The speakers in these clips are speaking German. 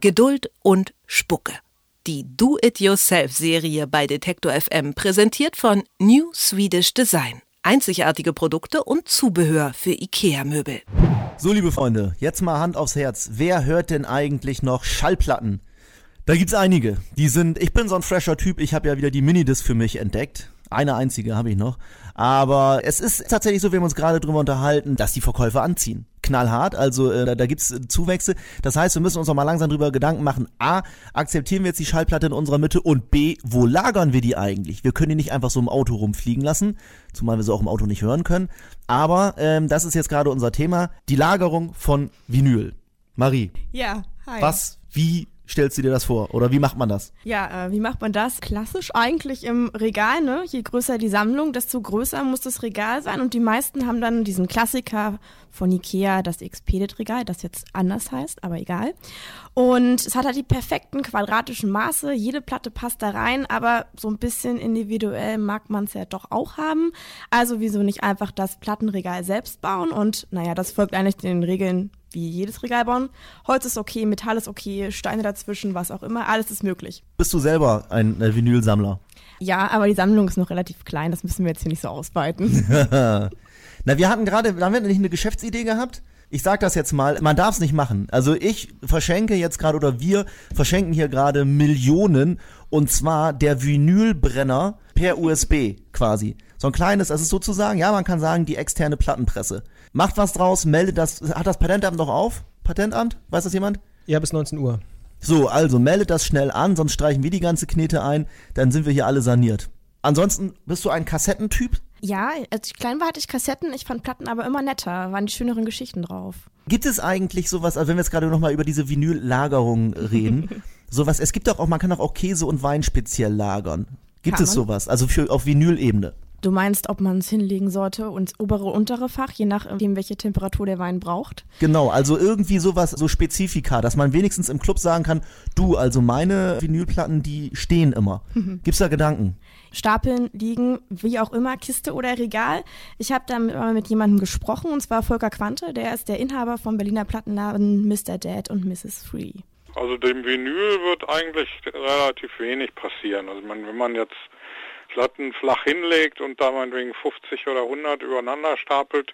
Geduld und Spucke. Die Do-It-Yourself-Serie bei Detektor FM präsentiert von New Swedish Design. Einzigartige Produkte und Zubehör für IKEA-Möbel. So, liebe Freunde, jetzt mal Hand aufs Herz. Wer hört denn eigentlich noch Schallplatten? Da gibt's einige. Die sind, ich bin so ein fresher Typ, ich habe ja wieder die Minidisc für mich entdeckt. Eine einzige habe ich noch. Aber es ist tatsächlich so, wir haben uns gerade drüber unterhalten, dass die Verkäufer anziehen. Knallhart, also äh, da, da gibt's Zuwächse. Das heißt, wir müssen uns noch mal langsam drüber Gedanken machen. A, akzeptieren wir jetzt die Schallplatte in unserer Mitte und B, wo lagern wir die eigentlich? Wir können die nicht einfach so im Auto rumfliegen lassen, zumal wir sie auch im Auto nicht hören können. Aber ähm, das ist jetzt gerade unser Thema, die Lagerung von Vinyl. Marie. Ja, hi. Was, wie stellst du dir das vor? Oder wie macht man das? Ja, äh, wie macht man das? Klassisch eigentlich im Regal, ne? Je größer die Sammlung, desto größer muss das Regal sein. Und die meisten haben dann diesen Klassiker von Ikea, das Expedit-Regal, das jetzt anders heißt, aber egal. Und es hat halt die perfekten quadratischen Maße. Jede Platte passt da rein, aber so ein bisschen individuell mag man es ja doch auch haben. Also wieso nicht einfach das Plattenregal selbst bauen? Und naja, das folgt eigentlich den Regeln wie jedes Regal bauen. Holz ist okay, Metall ist okay, Steine dazwischen, was auch immer, alles ist möglich. Bist du selber ein äh, Vinylsammler? Ja, aber die Sammlung ist noch relativ klein, das müssen wir jetzt hier nicht so ausweiten. Na, wir hatten gerade, haben wir nicht eine Geschäftsidee gehabt? Ich sag das jetzt mal, man darf es nicht machen. Also ich verschenke jetzt gerade oder wir verschenken hier gerade Millionen und zwar der Vinylbrenner per USB quasi. So ein kleines, das ist sozusagen, ja, man kann sagen, die externe Plattenpresse. Macht was draus, meldet das, hat das Patentamt noch auf? Patentamt? Weiß das jemand? Ja, bis 19 Uhr. So, also meldet das schnell an, sonst streichen wir die ganze Knete ein, dann sind wir hier alle saniert. Ansonsten bist du ein Kassettentyp? Ja, als ich klein war, hatte ich Kassetten. Ich fand Platten aber immer netter, waren die schöneren Geschichten drauf. Gibt es eigentlich sowas, also wenn wir jetzt gerade nochmal über diese Vinyl-Lagerung reden, sowas, es gibt doch auch, man kann doch auch Käse und Wein speziell lagern. Gibt Kann es man? sowas? Also für, auf Vinylebene. Du meinst, ob man es hinlegen sollte ins obere, untere Fach, je nachdem, welche Temperatur der Wein braucht? Genau, also irgendwie sowas, so Spezifika, dass man wenigstens im Club sagen kann, du, also meine Vinylplatten, die stehen immer. Gibt's da Gedanken? Stapeln, liegen, wie auch immer, Kiste oder Regal. Ich habe da mit, mal mit jemandem gesprochen, und zwar Volker Quante, der ist der Inhaber vom Berliner Plattenladen Mr. Dad und Mrs. Free. Also dem Vinyl wird eigentlich relativ wenig passieren. Also man, wenn man jetzt Platten flach hinlegt und da meinetwegen 50 oder 100 übereinander stapelt,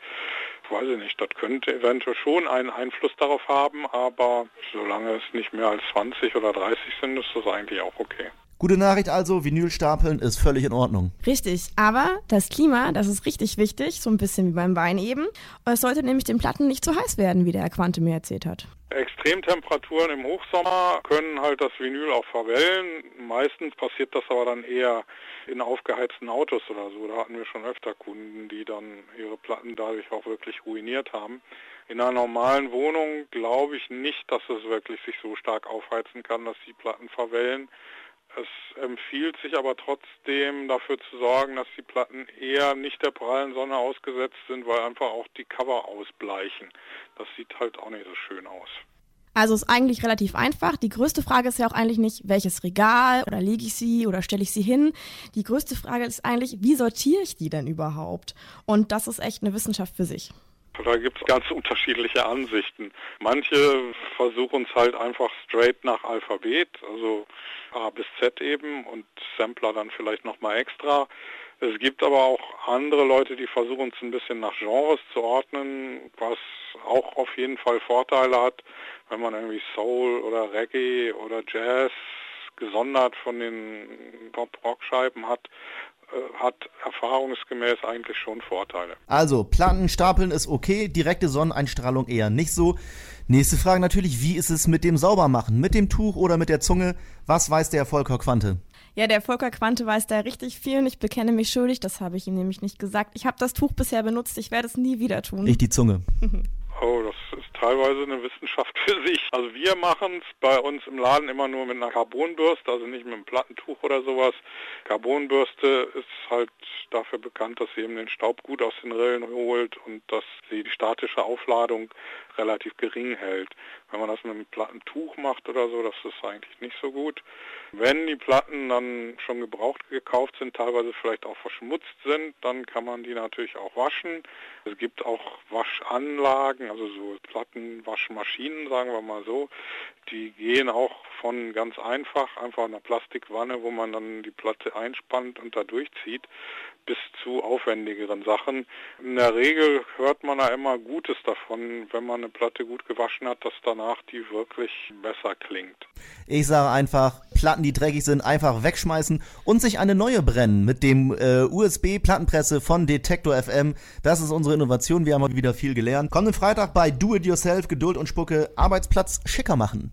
weiß ich nicht, das könnte eventuell schon einen Einfluss darauf haben, aber solange es nicht mehr als 20 oder 30 sind, ist das eigentlich auch okay. Gute Nachricht also, Vinylstapeln ist völlig in Ordnung. Richtig, aber das Klima, das ist richtig wichtig, so ein bisschen wie beim Wein eben. Es sollte nämlich den Platten nicht zu heiß werden, wie der Herr Quante mir erzählt hat. Extremtemperaturen im Hochsommer können halt das Vinyl auch verwellen. Meistens passiert das aber dann eher in aufgeheizten Autos oder so. Da hatten wir schon öfter Kunden, die dann ihre Platten dadurch auch wirklich ruiniert haben. In einer normalen Wohnung glaube ich nicht, dass es wirklich sich so stark aufheizen kann, dass die Platten verwellen. Es empfiehlt sich aber trotzdem dafür zu sorgen, dass die Platten eher nicht der prallen Sonne ausgesetzt sind, weil einfach auch die Cover ausbleichen. Das sieht halt auch nicht so schön aus. Also ist eigentlich relativ einfach. Die größte Frage ist ja auch eigentlich nicht, welches Regal oder lege ich sie oder stelle ich sie hin. Die größte Frage ist eigentlich, wie sortiere ich die denn überhaupt? Und das ist echt eine Wissenschaft für sich. Da gibt es ganz unterschiedliche Ansichten. Manche versuchen es halt einfach straight nach Alphabet, also A bis Z eben und Sampler dann vielleicht nochmal extra. Es gibt aber auch andere Leute, die versuchen es ein bisschen nach Genres zu ordnen, was auch auf jeden Fall Vorteile hat, wenn man irgendwie Soul oder Reggae oder Jazz gesondert von den Pop-Rock-Scheiben hat, hat erfahrungsgemäß eigentlich schon Vorteile. Also, Platten stapeln ist okay, direkte Sonneneinstrahlung eher nicht so. Nächste Frage natürlich, wie ist es mit dem Saubermachen? Mit dem Tuch oder mit der Zunge? Was weiß der Volker Quante? Ja, der Volker Quante weiß da richtig viel und ich bekenne mich schuldig, das habe ich ihm nämlich nicht gesagt. Ich habe das Tuch bisher benutzt, ich werde es nie wieder tun. Ich die Zunge. Oh, das ist teilweise eine Wissenschaft für sich. Also wir machen es bei uns im Laden immer nur mit einer Carbonbürste, also nicht mit einem Plattentuch oder sowas. Carbonbürste ist halt dafür bekannt, dass sie eben den Staub gut aus den Rillen holt und dass sie die statische Aufladung relativ gering hält. Wenn man das mit einem Plattentuch macht oder so, das ist eigentlich nicht so gut. Wenn die Platten dann schon gebraucht gekauft sind, teilweise vielleicht auch verschmutzt sind, dann kann man die natürlich auch waschen. Es gibt auch Waschanlagen, also so Plattenwaschmaschinen, sagen wir mal so. Die gehen auch von ganz einfach, einfach einer Plastikwanne, wo man dann die Platte einspannt und da durchzieht, bis zu aufwendigeren Sachen. In der Regel hört man ja immer Gutes davon, wenn man eine Platte gut gewaschen hat, dass danach die wirklich besser klingt. Ich sage einfach, Platten, die dreckig sind, einfach wegschmeißen und sich eine neue brennen mit dem äh, USB-Plattenpresse von Detektor FM. Das ist unsere Innovation. Wir haben heute wieder viel gelernt. Kommenden Freitag bei Do It Yourself, Geduld und Spucke, Arbeitsplatz schicker machen.